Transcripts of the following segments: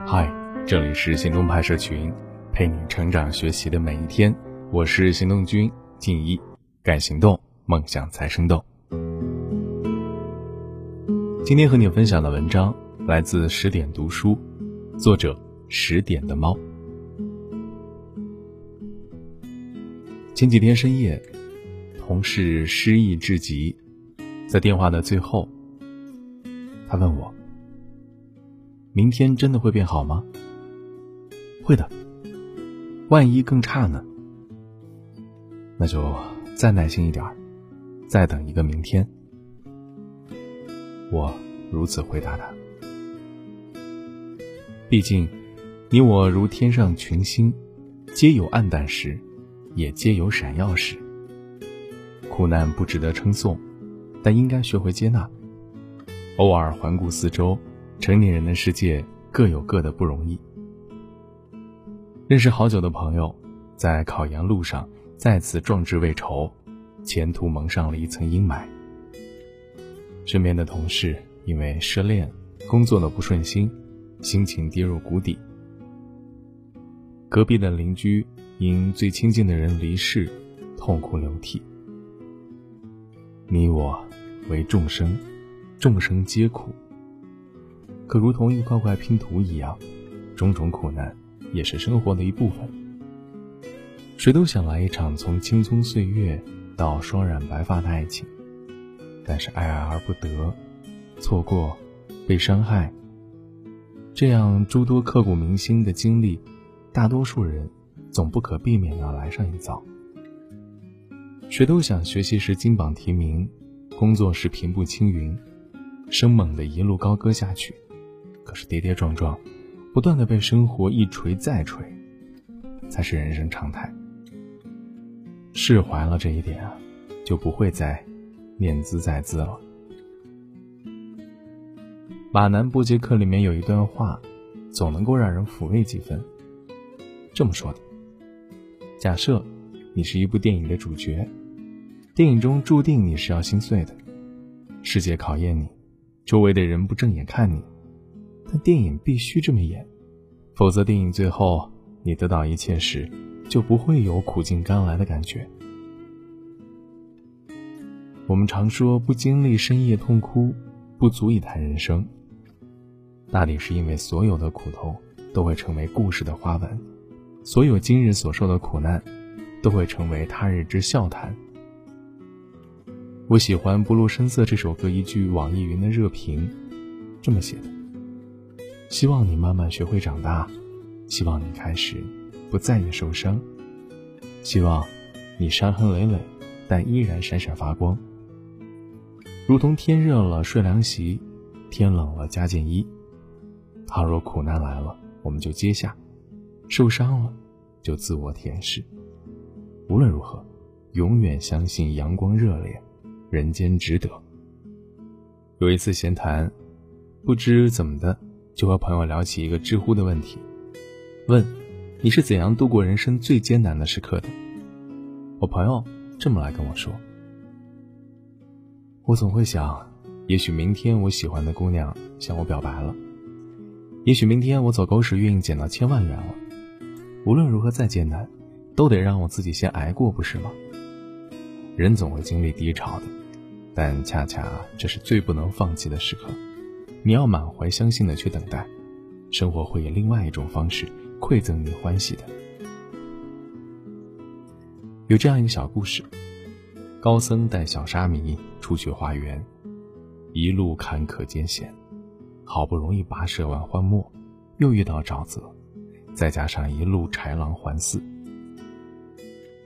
嗨，这里是行动派社群，陪你成长学习的每一天。我是行动君静一，敢行动，梦想才生动。今天和你分享的文章来自十点读书，作者十点的猫。前几天深夜，同事失意至极，在电话的最后，他问我。明天真的会变好吗？会的。万一更差呢？那就再耐心一点儿，再等一个明天。我如此回答他。毕竟，你我如天上群星，皆有暗淡时，也皆有闪耀时。苦难不值得称颂，但应该学会接纳。偶尔环顾四周。成年人的世界各有各的不容易。认识好久的朋友，在考研路上再次壮志未酬，前途蒙上了一层阴霾。身边的同事因为失恋、工作的不顺心，心情跌入谷底。隔壁的邻居因最亲近的人离世，痛哭流涕。你我为众生，众生皆苦。可如同一块块拼图一样，种种苦难也是生活的一部分。谁都想来一场从青葱岁月到双染白发的爱情，但是爱而不得，错过，被伤害，这样诸多刻骨铭心的经历，大多数人总不可避免要来上一遭。谁都想学习时金榜题名，工作时平步青云，生猛的一路高歌下去。可是跌跌撞撞，不断的被生活一锤再锤，才是人生常态。释怀了这一点啊，就不会再念兹在兹了。马南波杰克里面有一段话，总能够让人抚慰几分。这么说的：假设你是一部电影的主角，电影中注定你是要心碎的，世界考验你，周围的人不正眼看你。但电影必须这么演，否则电影最后你得到一切时，就不会有苦尽甘来的感觉。我们常说不经历深夜痛哭，不足以谈人生。大抵是因为所有的苦痛都会成为故事的花纹，所有今日所受的苦难，都会成为他日之笑谈。我喜欢《不露声色》这首歌一句网易云的热评，这么写的。希望你慢慢学会长大，希望你开始不再也受伤，希望你伤痕累累，但依然闪闪发光。如同天热了睡凉席，天冷了加件衣。倘若苦难来了，我们就接下；受伤了，就自我舔舐。无论如何，永远相信阳光热烈，人间值得。有一次闲谈，不知怎么的。就和朋友聊起一个知乎的问题，问你是怎样度过人生最艰难的时刻的？我朋友这么来跟我说：我总会想，也许明天我喜欢的姑娘向我表白了，也许明天我走狗屎运捡到千万元了。无论如何再艰难，都得让我自己先挨过，不是吗？人总会经历低潮的，但恰恰这是最不能放弃的时刻。你要满怀相信的去等待，生活会以另外一种方式馈赠你欢喜的。有这样一个小故事：高僧带小沙弥出去化缘，一路坎坷艰险，好不容易跋涉完荒漠，又遇到沼泽，再加上一路豺狼环伺，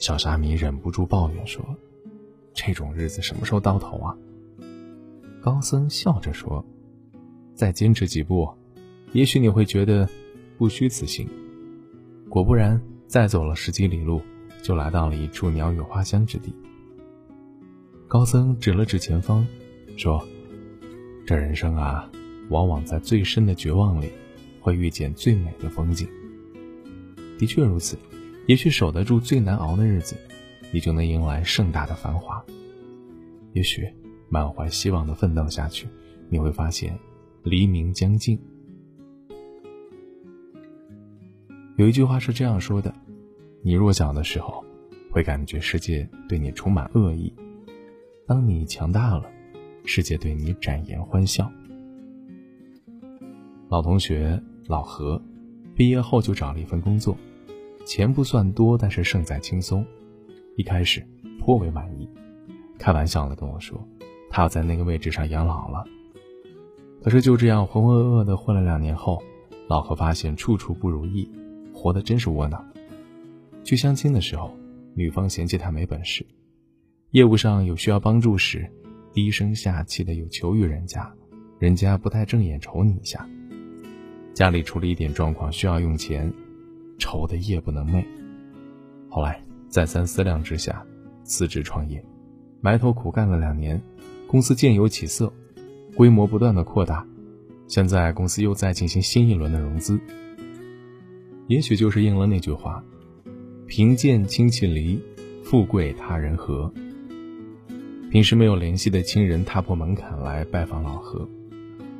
小沙弥忍不住抱怨说：“这种日子什么时候到头啊？”高僧笑着说。再坚持几步，也许你会觉得不虚此行。果不然，再走了十几里路，就来到了一处鸟语花香之地。高僧指了指前方，说：“这人生啊，往往在最深的绝望里，会遇见最美的风景。的确如此，也许守得住最难熬的日子，你就能迎来盛大的繁华。也许满怀希望的奋斗下去，你会发现。”黎明将近，有一句话是这样说的：你弱小的时候，会感觉世界对你充满恶意；当你强大了，世界对你展颜欢笑。老同学老何，毕业后就找了一份工作，钱不算多，但是胜在轻松。一开始颇为满意，开玩笑的跟我说，他要在那个位置上养老了。可是就这样浑浑噩噩的混了两年后，老何发现处处不如意，活得真是窝囊。去相亲的时候，女方嫌弃他没本事；业务上有需要帮助时，低声下气的有求于人家，人家不太正眼瞅你一下。家里出了一点状况，需要用钱，愁得夜不能寐。后来再三思量之下，辞职创业，埋头苦干了两年，公司渐有起色，规模不断的扩大。现在公司又在进行新一轮的融资。也许就是应了那句话：“贫贱亲戚离，富贵他人和。”平时没有联系的亲人踏破门槛来拜访老何，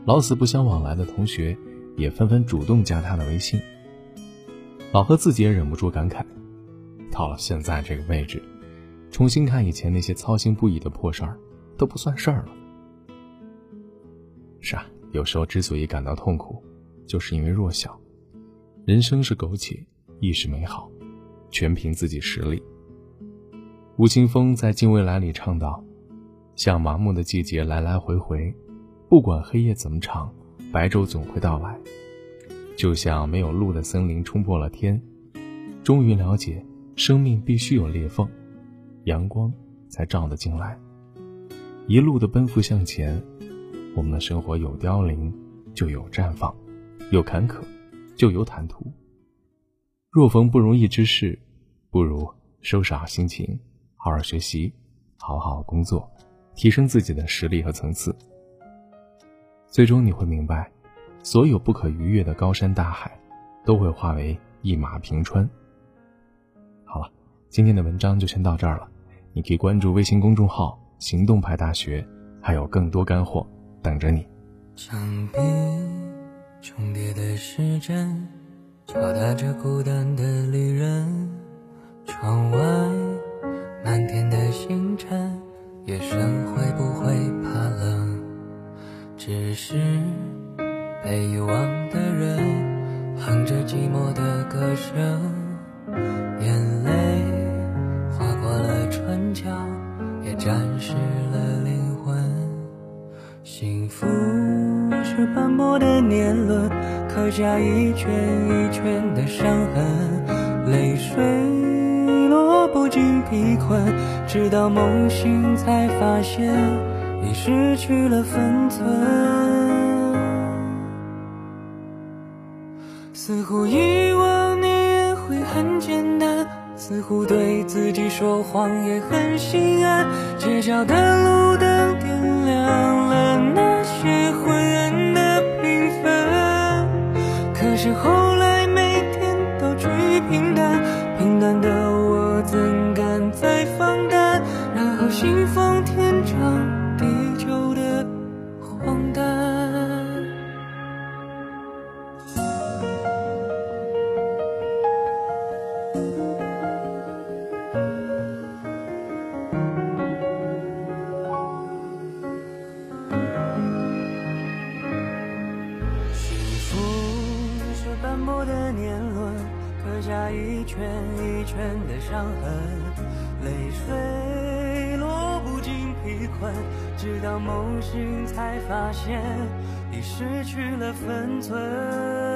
老死不相往来的同学。也纷纷主动加他的微信。老何自己也忍不住感慨：到了现在这个位置，重新看以前那些操心不已的破事儿，都不算事儿了。是啊，有时候之所以感到痛苦，就是因为弱小。人生是苟且，亦是美好，全凭自己实力。吴青峰在《近未来》里唱道：“像麻木的季节来来回回，不管黑夜怎么长。”白昼总会到来，就像没有路的森林冲破了天，终于了解生命必须有裂缝，阳光才照得进来。一路的奔赴向前，我们的生活有凋零，就有绽放；有坎坷，就有坦途。若逢不如意之事，不如收拾好心情，好好学习，好好工作，提升自己的实力和层次。最终你会明白，所有不可逾越的高山大海，都会化为一马平川。好了，今天的文章就先到这儿了。你可以关注微信公众号“行动派大学”，还有更多干货等着你。墙壁重叠的时针，敲打着孤单的旅人。窗外幸福是斑驳的年轮，刻下一圈一圈的伤痕，泪水落不尽疲困，直到梦醒才发现。已失去了分寸，似乎遗忘你也会很简单，似乎对自己说谎也很心安。街角的路信奉天长地久的荒诞。幸福是斑驳的年轮，刻下一圈一圈的伤痕，泪水。疲困，直到梦醒才发现已失去了分寸。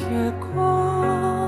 结果